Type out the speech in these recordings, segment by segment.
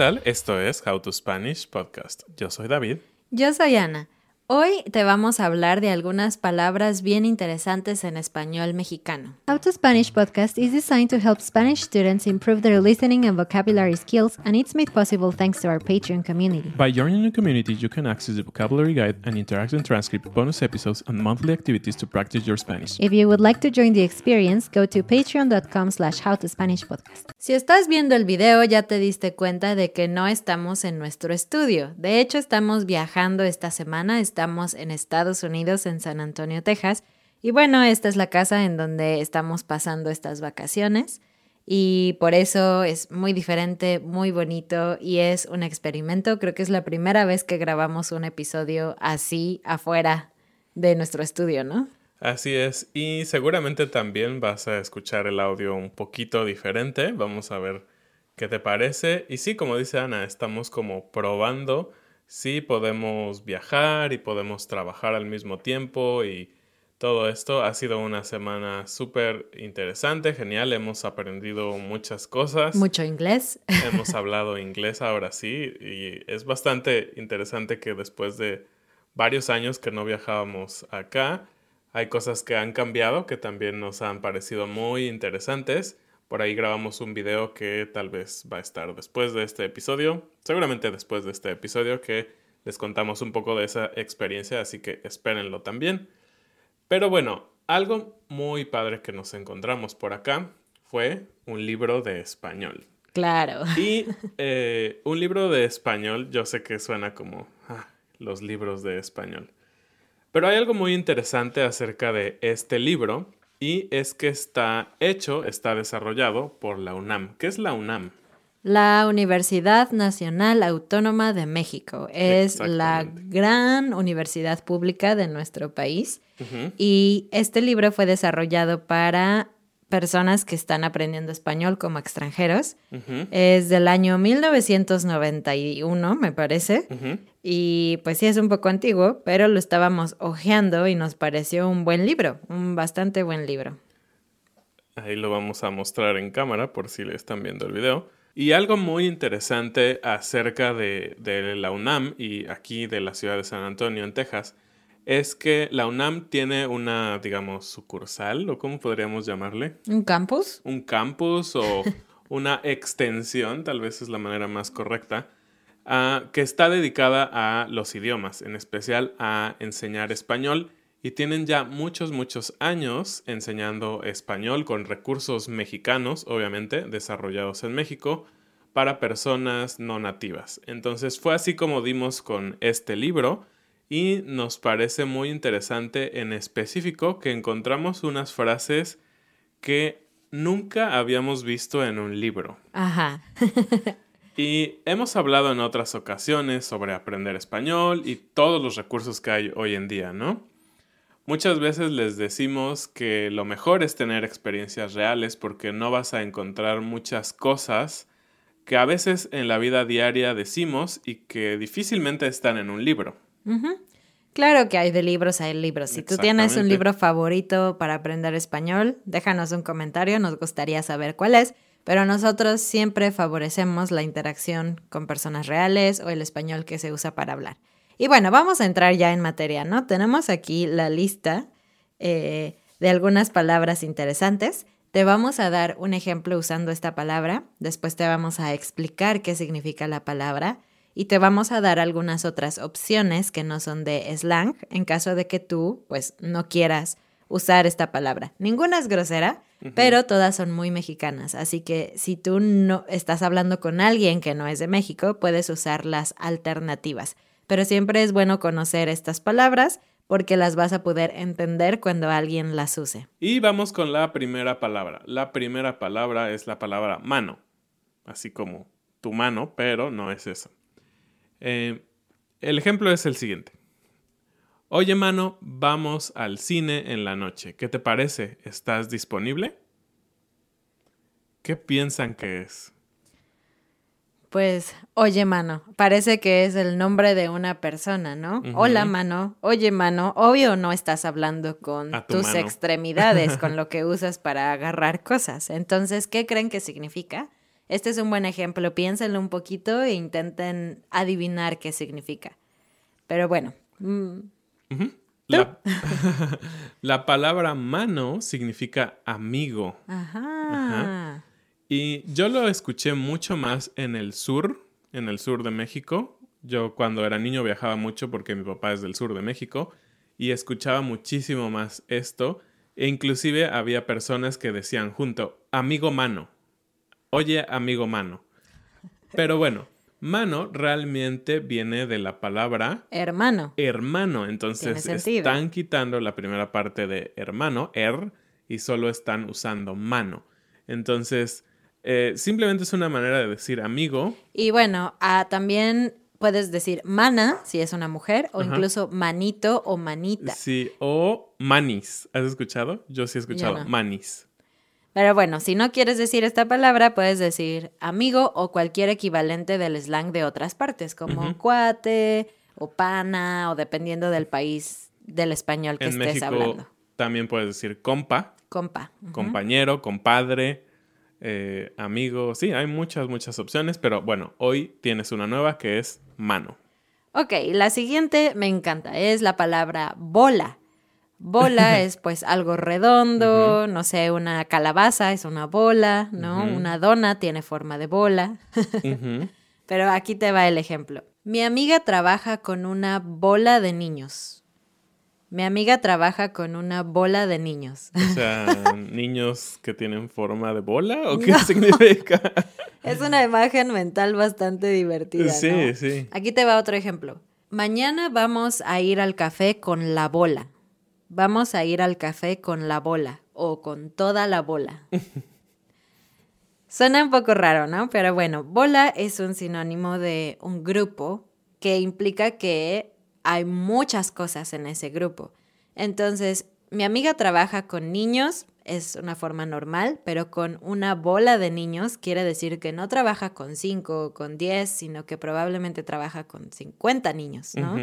Esto es How to Spanish Podcast. Yo soy David. Yo soy Ana. Hoy te vamos a hablar de algunas palabras bien interesantes en español mexicano. How to Spanish podcast is designed to help Spanish students improve their listening and vocabulary skills, and it's made possible thanks to our Patreon community. By joining the community, you can access the vocabulary guide and interactive transcript, bonus episodes, and monthly activities to practice your Spanish. If you would like to join the experience, go to patreon.com slash howtospanishpodcast. Si estás viendo el video ya te diste cuenta de que no estamos en nuestro estudio. De hecho, estamos viajando esta semana, estamos en Estados Unidos, en San Antonio, Texas. Y bueno, esta es la casa en donde estamos pasando estas vacaciones. Y por eso es muy diferente, muy bonito y es un experimento. Creo que es la primera vez que grabamos un episodio así afuera de nuestro estudio, ¿no? Así es, y seguramente también vas a escuchar el audio un poquito diferente. Vamos a ver qué te parece. Y sí, como dice Ana, estamos como probando si podemos viajar y podemos trabajar al mismo tiempo y todo esto. Ha sido una semana súper interesante, genial. Hemos aprendido muchas cosas. Mucho inglés. Hemos hablado inglés ahora sí y es bastante interesante que después de varios años que no viajábamos acá, hay cosas que han cambiado que también nos han parecido muy interesantes. Por ahí grabamos un video que tal vez va a estar después de este episodio, seguramente después de este episodio que les contamos un poco de esa experiencia, así que espérenlo también. Pero bueno, algo muy padre que nos encontramos por acá fue un libro de español. Claro. Y eh, un libro de español, yo sé que suena como ah, los libros de español. Pero hay algo muy interesante acerca de este libro y es que está hecho, está desarrollado por la UNAM. ¿Qué es la UNAM? La Universidad Nacional Autónoma de México es la gran universidad pública de nuestro país y este libro fue desarrollado para personas que están aprendiendo español como extranjeros. Es del año 1991, me parece. Y pues sí es un poco antiguo, pero lo estábamos hojeando y nos pareció un buen libro, un bastante buen libro. Ahí lo vamos a mostrar en cámara por si le están viendo el video. Y algo muy interesante acerca de, de la UNAM y aquí de la ciudad de San Antonio, en Texas, es que la UNAM tiene una, digamos, sucursal, o cómo podríamos llamarle, ¿Un campus? un campus o una extensión, tal vez es la manera más correcta, ah, que está dedicada a los idiomas, en especial a enseñar español. Y tienen ya muchos, muchos años enseñando español con recursos mexicanos, obviamente, desarrollados en México, para personas no nativas. Entonces fue así como dimos con este libro y nos parece muy interesante en específico que encontramos unas frases que nunca habíamos visto en un libro. Ajá. y hemos hablado en otras ocasiones sobre aprender español y todos los recursos que hay hoy en día, ¿no? Muchas veces les decimos que lo mejor es tener experiencias reales porque no vas a encontrar muchas cosas que a veces en la vida diaria decimos y que difícilmente están en un libro. Claro que hay de libros, hay libros. Si tú tienes un libro favorito para aprender español, déjanos un comentario, nos gustaría saber cuál es. Pero nosotros siempre favorecemos la interacción con personas reales o el español que se usa para hablar. Y bueno, vamos a entrar ya en materia, ¿no? Tenemos aquí la lista eh, de algunas palabras interesantes. Te vamos a dar un ejemplo usando esta palabra, después te vamos a explicar qué significa la palabra y te vamos a dar algunas otras opciones que no son de slang en caso de que tú pues no quieras usar esta palabra. Ninguna es grosera, pero todas son muy mexicanas, así que si tú no estás hablando con alguien que no es de México, puedes usar las alternativas. Pero siempre es bueno conocer estas palabras porque las vas a poder entender cuando alguien las use. Y vamos con la primera palabra. La primera palabra es la palabra mano, así como tu mano, pero no es eso. Eh, el ejemplo es el siguiente. Oye, mano, vamos al cine en la noche. ¿Qué te parece? ¿Estás disponible? ¿Qué piensan que es? Pues, oye, mano, parece que es el nombre de una persona, ¿no? Hola, mano, oye, mano, obvio no estás hablando con tus extremidades, con lo que usas para agarrar cosas. Entonces, ¿qué creen que significa? Este es un buen ejemplo, piénsenlo un poquito e intenten adivinar qué significa. Pero bueno. Mm. La, palabra mano significa amigo. Ajá. Y yo lo escuché mucho más en el sur, en el sur de México. Yo cuando era niño viajaba mucho porque mi papá es del sur de México y escuchaba muchísimo más esto. E inclusive había personas que decían junto, amigo mano. Oye, amigo mano. Pero bueno, mano realmente viene de la palabra hermano. Hermano. Entonces están quitando la primera parte de hermano, er, y solo están usando mano. Entonces, eh, simplemente es una manera de decir amigo. Y bueno, ah, también puedes decir mana si es una mujer, o incluso manito o manita. Sí, o manis. ¿Has escuchado? Yo sí he escuchado manis. Pero bueno, si no quieres decir esta palabra, puedes decir amigo o cualquier equivalente del slang de otras partes, como cuate o pana, o dependiendo del país del español que estés México, hablando. También puedes decir compa. Compa. Compañero, compadre, eh, amigo. Sí, hay muchas, muchas opciones, pero bueno, hoy tienes una nueva que es mano. Ok, la siguiente me encanta, es la palabra bola. Bola es pues algo redondo, no sé, una calabaza es una bola, ¿no? Una dona tiene forma de bola. Pero aquí te va el ejemplo. Mi amiga trabaja con una bola de niños. Mi amiga trabaja con una bola de niños. O sea, niños que tienen forma de bola o qué significa? es una imagen mental bastante divertida. Sí, sí. Aquí te va otro ejemplo. Mañana vamos a ir al café con la bola. Vamos a ir al café con la bola o con toda la bola. Suena un poco raro, ¿no? Pero bueno, bola es un sinónimo de un grupo que implica que hay muchas cosas en ese grupo. Entonces, mi amiga trabaja con niños, es una forma normal, pero con una bola de niños quiere decir que no trabaja con cinco o con diez, sino que probablemente trabaja con 50 niños, ¿no?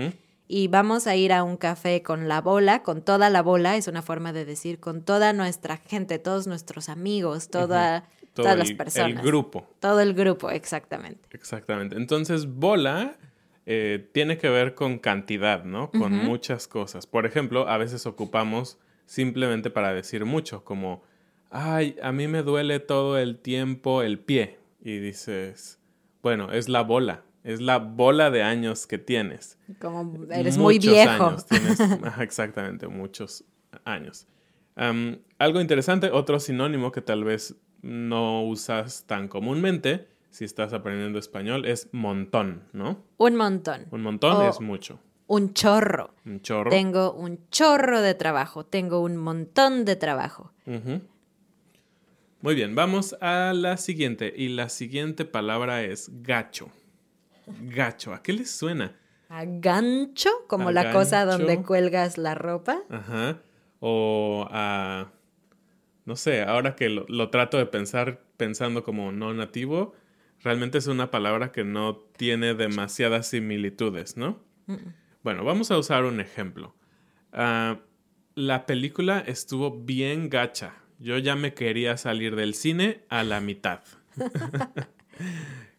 Y vamos a ir a un café con la bola, con toda la bola, es una forma de decir con toda nuestra gente, todos nuestros amigos, toda, todas las personas. El grupo. Todo el grupo, exactamente. Exactamente. Entonces, bola eh, tiene que ver con cantidad, ¿no? Con muchas cosas. Por ejemplo, a veces ocupamos simplemente para decir mucho, como, ay, a mí me duele todo el tiempo el pie. Y dices, bueno, es la bola es la bola de años que tienes. Como eres muy viejo. Años, tienes, exactamente, muchos años. algo interesante, otro sinónimo que tal vez no usas tan comúnmente si estás aprendiendo español es montón, ¿no? Un montón. Un montón es mucho. un chorro. Un chorro. Tengo un chorro de trabajo. Tengo un montón de trabajo. Ujú. Muy bien, vamos a la siguiente. Y la siguiente palabra es gacho. Gacho, ¿a qué les suena? A gancho, como A la cosa donde cuelgas la ropa. Ajá. O a... No sé, ahora que lo, lo trato de pensar pensando como no nativo, realmente es una palabra que no tiene demasiadas similitudes, ¿no? Bueno, vamos a usar un ejemplo. Ah, la película estuvo bien gacha. Yo ya me quería salir del cine a la mitad.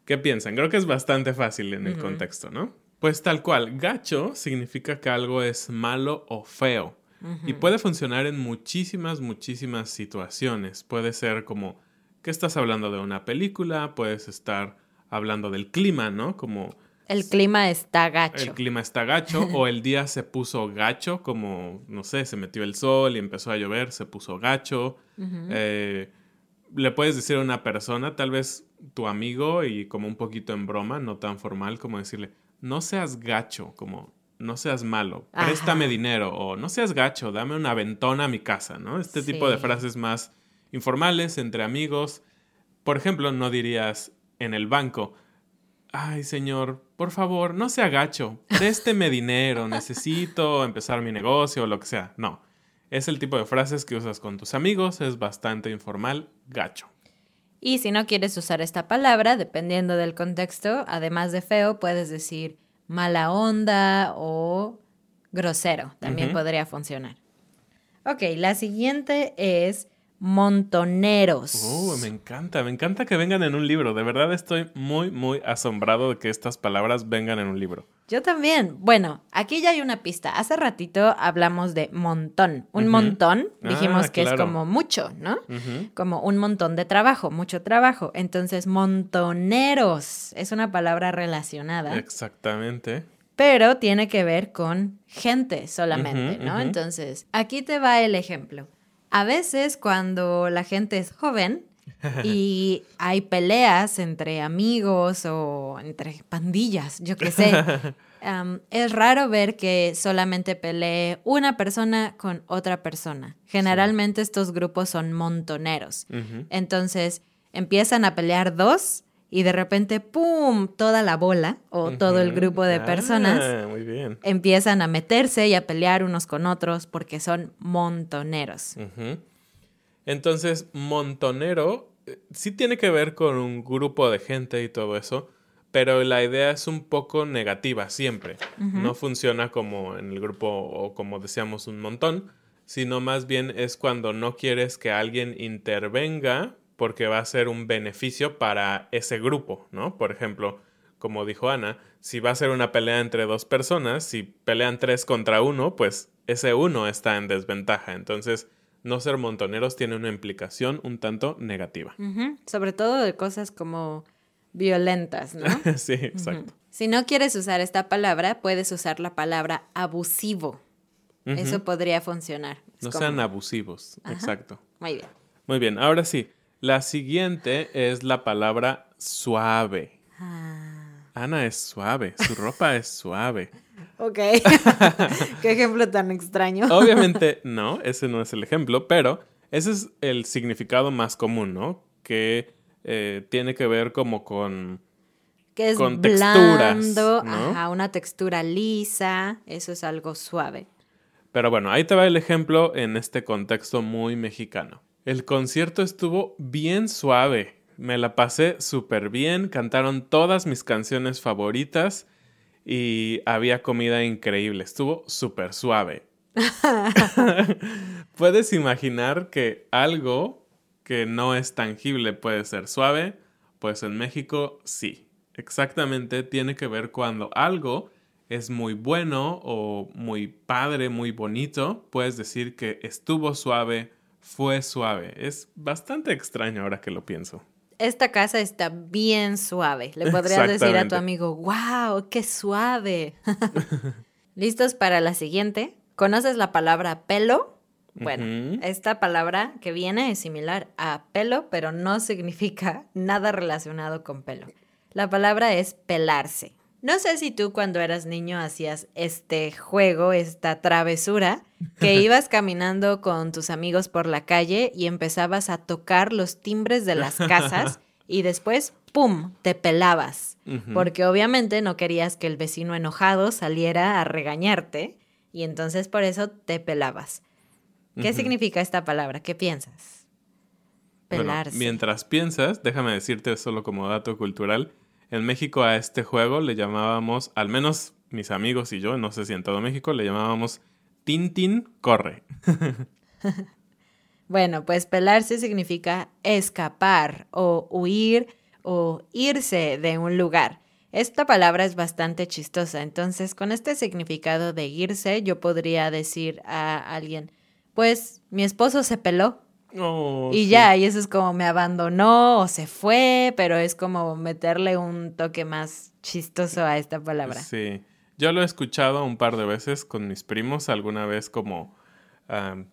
¿Qué piensan? Creo que es bastante fácil en el contexto, ¿no? Pues tal cual, gacho significa que algo es malo o feo. Y puede funcionar en muchísimas, muchísimas situaciones. Puede ser como que estás hablando de una película, puedes estar hablando del clima, ¿no? Como El clima está el gacho. clima está gacho o el día se puso gacho, como, no sé, se metió el sol y empezó a llover, se puso gacho. Eh, le puedes decir a una persona, tal vez tu amigo, y como un poquito en broma, no tan formal, como decirle, no seas gacho, como no seas malo, préstame Ajá. dinero o no seas gacho, dame una ventona a mi casa, ¿no? Este tipo de frases más informales entre amigos. Por ejemplo, no dirías en el banco, ay señor, por favor, no sea gacho, présteme dinero, necesito empezar mi negocio o lo que sea. No, es el tipo de frases que usas con tus amigos, es bastante informal, gacho. Y si no quieres usar esta palabra, dependiendo del contexto, además de feo, puedes decir mala onda o grosero. También podría funcionar. Ok, la siguiente es montoneros. Uh, me encanta, me encanta que vengan en un libro. De verdad estoy muy, muy asombrado de que estas palabras vengan en un libro. Yo también. Bueno, aquí ya hay una pista. Hace ratito hablamos de montón. Un montón, Ah, dijimos que es como mucho, ¿no? Como un montón de trabajo, mucho trabajo. Entonces, montoneros es una palabra relacionada, Exactamente. pero tiene que ver con gente solamente, ¿no? Entonces, aquí te va el ejemplo. A veces cuando la gente es joven y hay peleas entre amigos o entre pandillas, yo qué sé, es raro ver que solamente pelee una persona con otra persona. Generalmente estos grupos son montoneros. Entonces empiezan a pelear dos y de repente, ¡pum!, toda la bola o todo el grupo de Ah, personas muy bien. empiezan a meterse y a pelear unos con otros porque son montoneros. Entonces, montonero sí tiene que ver con un grupo de gente y todo eso, pero la idea es un poco negativa siempre. No funciona como en el grupo o como decíamos un montón, sino más bien es cuando no quieres que alguien intervenga porque va a ser un beneficio para ese grupo, ¿no? Por ejemplo, como dijo Ana, si va a ser una pelea entre dos personas, si pelean tres contra uno, pues ese uno está en desventaja. Entonces, no ser montoneros tiene una implicación un tanto negativa. Sobre todo de cosas como violentas, ¿no? sí, exacto. Si no quieres usar esta palabra, puedes usar la palabra abusivo. Eso podría funcionar. Es No como- sean abusivos. Exacto. Muy bien. Muy bien, ahora sí. La siguiente es la palabra suave. Ah, Ana es suave, su ropa es suave. ok. Qué ejemplo tan extraño. Obviamente no, ese no es el ejemplo, pero ese es el significado más común, ¿no? Que eh, tiene que ver como con... que es con texturas, ¿no? ajá, una textura lisa, eso es algo suave. Pero bueno, ahí te va el ejemplo en este contexto muy mexicano. El concierto estuvo bien suave. Me la pasé súper bien, cantaron todas mis canciones favoritas y había comida increíble. Estuvo súper suave. Puedes imaginar que algo que no es tangible puede ser suave, pues en México sí. Exactamente tiene que ver cuando algo es muy bueno o muy padre, muy bonito, puedes decir que estuvo suave, fue suave. Es bastante extraño ahora que lo pienso. Esta casa está bien suave. Le podrías decir a tu amigo, wow, qué suave. ¿Listos para la siguiente? ¿Conoces la palabra pelo? Bueno, esta palabra que viene es similar a pelo, pero no significa nada relacionado con pelo. La palabra es pelarse. No sé si tú cuando eras niño hacías este juego, esta travesura, que ibas caminando con tus amigos por la calle y empezabas a tocar los timbres de las casas y después, ¡pum!, te pelabas. Porque obviamente no querías que el vecino enojado saliera a regañarte y entonces por eso te pelabas. ¿Qué significa esta palabra? ¿Qué piensas? Pelarse. mientras piensas, déjame decirte solo como dato cultural, en México a este juego le llamábamos, al menos mis amigos y yo, no sé si en todo México, le llamábamos Tintin corre. bueno, pues pelarse significa escapar o huir o irse de un lugar. Esta palabra es bastante chistosa, entonces con este significado de irse yo podría decir a alguien, pues mi esposo se peló. Oh, y ya, y eso es como me abandonó o se fue, pero es como meterle un toque más chistoso a esta palabra. Sí, yo lo he escuchado un par de veces con mis primos, alguna vez como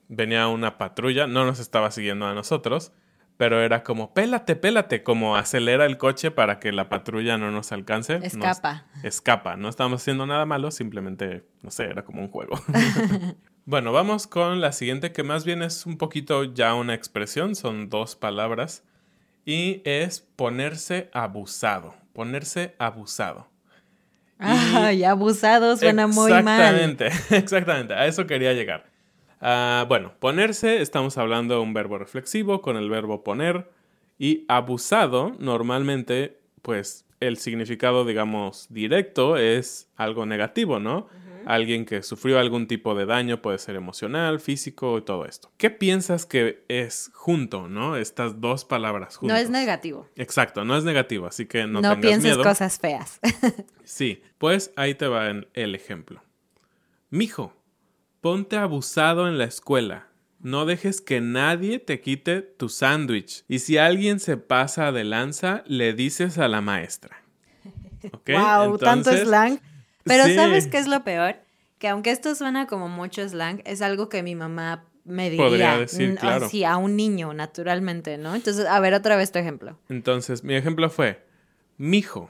venía una patrulla, no nos estaba siguiendo a nosotros, pero era como, pélate, pélate, como acelera el coche para que la patrulla no nos alcance. Escapa. escapa, no estábamos haciendo nada malo, simplemente, no sé, era como un juego. bueno, vamos con la siguiente, que más bien es un poquito ya una expresión, son dos palabras, y es ponerse abusado, ponerse abusado. Ay, abusado suena muy mal. Exactamente, exactamente, a eso quería llegar. Ah, bueno, ponerse, estamos hablando de un verbo reflexivo con el verbo poner. Y abusado, normalmente, pues el significado, digamos, directo es algo negativo, ¿no? Alguien que sufrió algún tipo de daño, puede ser emocional, físico y todo esto. ¿Qué piensas que es junto, no? Estas dos palabras juntas. No es negativo. Exacto, no es negativo, así que no, no pienses cosas feas. sí, pues ahí te va el ejemplo. Mijo, Ponte abusado en la escuela. No dejes que nadie te quite tu sándwich. Y si alguien se pasa de lanza, le dices a la maestra. Wow, tanto slang. Pero ¿sabes qué es lo peor? Que aunque esto suena como mucho slang, es algo que mi mamá me diría. Podría decir, claro. Sí, a un niño, naturalmente, ¿no? Entonces, a ver otra vez tu ejemplo. Entonces, mi ejemplo fue, mijo.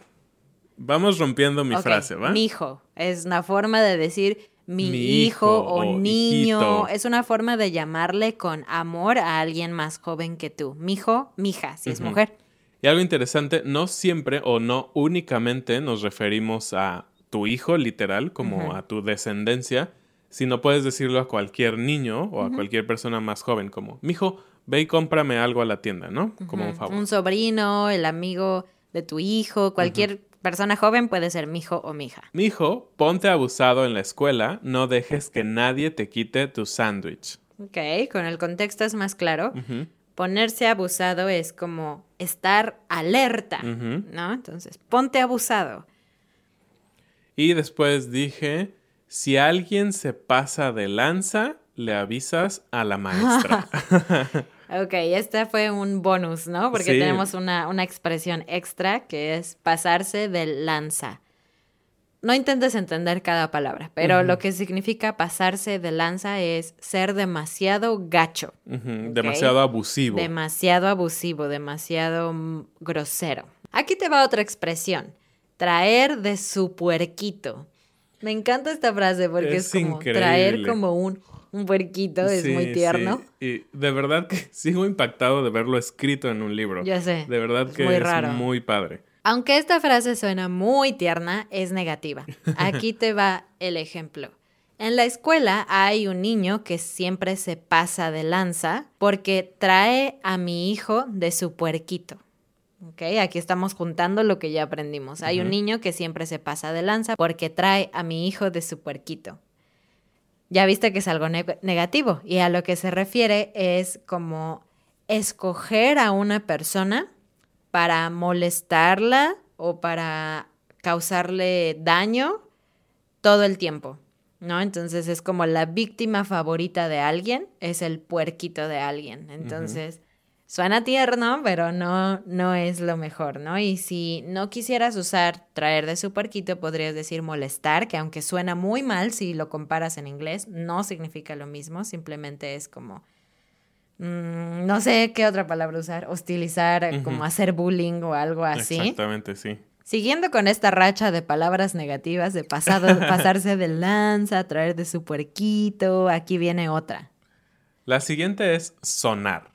Vamos rompiendo mi frase, ¿va? Mijo. Es una forma de decir mi, hijo, o, niño. Es una forma de llamarle con amor a alguien más joven que tú. Mijo, mija, si es mujer. Y algo interesante, no siempre o no únicamente nos referimos a tu hijo, literal, como a tu descendencia, sino puedes decirlo a cualquier niño o a cualquier persona más joven, como, mijo, ve y cómprame algo a la tienda, ¿no? Como un favor. Un sobrino, el amigo de tu hijo, cualquier Persona joven puede ser mi hijo o mi hija. Mi hijo, ponte abusado en la escuela, no dejes que nadie te quite tu sándwich. Ok, con el contexto es más claro. Ponerse abusado es como estar alerta, ¿no? Entonces, ponte abusado. Y después dije, si alguien se pasa de lanza, le avisas a la maestra. Ok, este fue un bonus, ¿no? Porque tenemos una, expresión extra que es pasarse de lanza. No intentes entender cada palabra, pero lo que significa pasarse de lanza es ser demasiado gacho. Demasiado abusivo. Demasiado abusivo, demasiado mm, grosero. Aquí te va otra expresión. Traer de su puerquito. Me encanta esta frase porque es, como traer como un un puerquito, es muy tierno. Y de verdad que sigo impactado de verlo escrito en un libro. Ya sé. De verdad que muy es muy padre. Aunque esta frase suena muy tierna, es negativa. Aquí te va el ejemplo. En la escuela hay un niño que siempre se pasa de lanza porque trae a mi hijo de su puerquito. ¿Ok? Aquí estamos juntando lo que ya aprendimos. Hay un niño que siempre se pasa de lanza porque trae a mi hijo de su puerquito ya viste que es algo negativo y a lo que se refiere es como escoger a una persona para molestarla o para causarle daño todo el tiempo, ¿no? Entonces es como la víctima favorita de alguien, es el puerquito de alguien. Entonces, Suena tierno, pero no, no es lo mejor, ¿no? Y si no quisieras usar traer de su puerquito, podrías decir molestar, que aunque suena muy mal si lo comparas en inglés, no significa lo mismo, simplemente es como, no sé qué otra palabra usar, hostilizar, como hacer bullying o algo así. Exactamente, sí. Siguiendo con esta racha de palabras negativas, de pasado, pasarse de lanza, traer de su puerquito, aquí viene otra. La siguiente es sonar.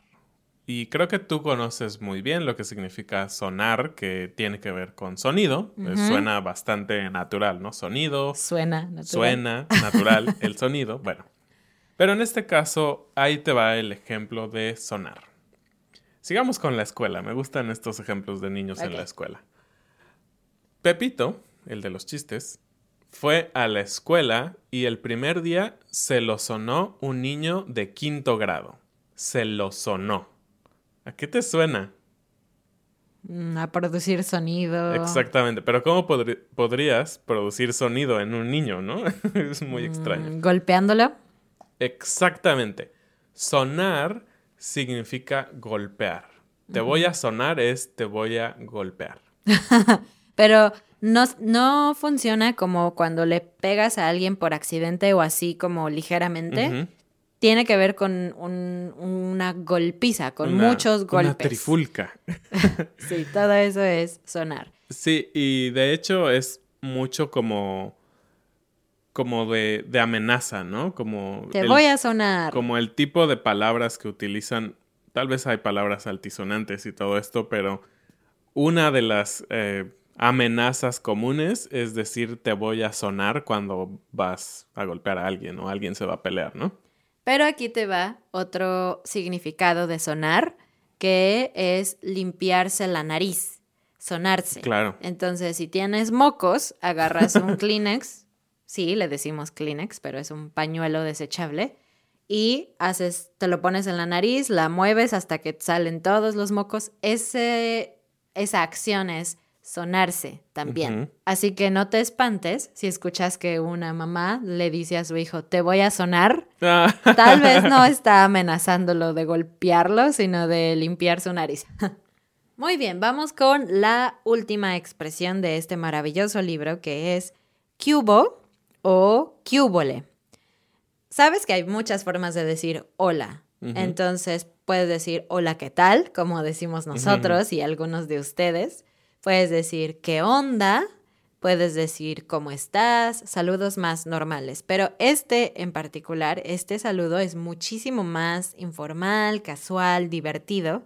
Y creo que tú conoces muy bien lo que significa sonar, que tiene que ver con sonido. Eh, suena bastante natural, ¿no? Sonido. Suena natural. Suena natural el sonido. Bueno. Pero en este caso, ahí te va el ejemplo de sonar. Sigamos con la escuela. Me gustan estos ejemplos de niños en la escuela. Pepito, el de los chistes, fue a la escuela y el primer día se lo sonó un niño de quinto grado. Se lo sonó. ¿A qué te suena? Mm, a producir sonido. Exactamente, pero ¿cómo podrías producir sonido en un niño, no? es muy extraño. Mm, ¿Golpeándolo? Exactamente. Sonar significa golpear. Te voy a sonar es te voy a golpear. pero no, no funciona como cuando le pegas a alguien por accidente o así como ligeramente tiene que ver con una golpiza, con muchos golpes. Una trifulca. sí, todo eso es sonar. Sí, y de hecho es mucho como como de, de amenaza, ¿no? Como te voy a sonar. Como el tipo de palabras que utilizan. Tal vez hay palabras altisonantes y todo esto, pero una de las eh, amenazas comunes es decir te voy a sonar cuando vas a golpear a alguien o alguien se va a pelear, ¿no? Pero aquí te va otro significado de sonar, que es limpiarse la nariz, sonarse. Claro. Entonces, si tienes mocos, agarras un Kleenex, sí, le decimos Kleenex, pero es un pañuelo desechable, y haces, te lo pones en la nariz, la mueves hasta que salen todos los mocos. Ese, esa acción es sonarse también. Así que no te espantes si escuchas que una mamá le dice a su hijo, te voy a sonar. Ah. Tal vez no está amenazándolo de golpearlo, sino de limpiar su nariz. Muy bien, vamos con la última expresión de este maravilloso libro que es cubo o cubole. Sabes que hay muchas formas de decir hola. Entonces puedes decir hola, ¿qué tal? Como decimos nosotros y algunos de ustedes. Puedes decir qué onda, puedes decir cómo estás, saludos más normales, pero este en particular, este saludo es muchísimo más informal, casual, divertido,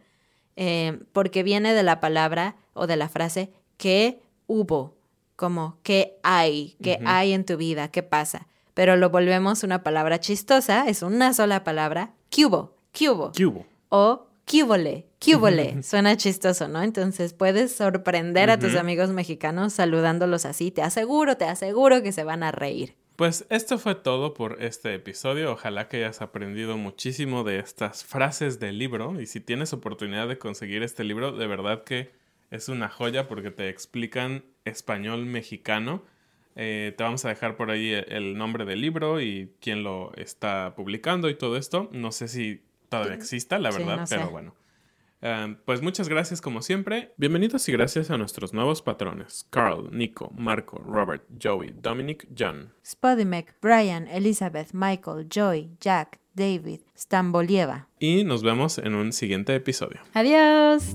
eh, porque viene de la palabra o de la frase que hubo, como qué hay, qué hay en tu vida, qué pasa. Pero lo volvemos una palabra chistosa, es una sola palabra, cubo, cubo. Cubo. O Cúbole, cúbole, suena chistoso, ¿no? Entonces puedes sorprender a tus amigos mexicanos saludándolos así. Te aseguro, te aseguro que se van a reír. Pues esto fue todo por este episodio. Ojalá que hayas aprendido muchísimo de estas frases del libro. Y si tienes oportunidad de conseguir este libro, de verdad que es una joya porque te explican español mexicano. Eh, te vamos a dejar por ahí el nombre del libro y quién lo está publicando y todo esto. No sé si todavía exista, la verdad, pero bueno. Em, pues muchas gracias como siempre. Bienvenidos y gracias a nuestros nuevos patrones. Carl, Nico, Marco, Robert, Joey, Dominic, John. Spodimek, Brian, Elizabeth, Michael, Joy, Jack, David, Stambolieva. Y nos vemos en un siguiente episodio. Adiós.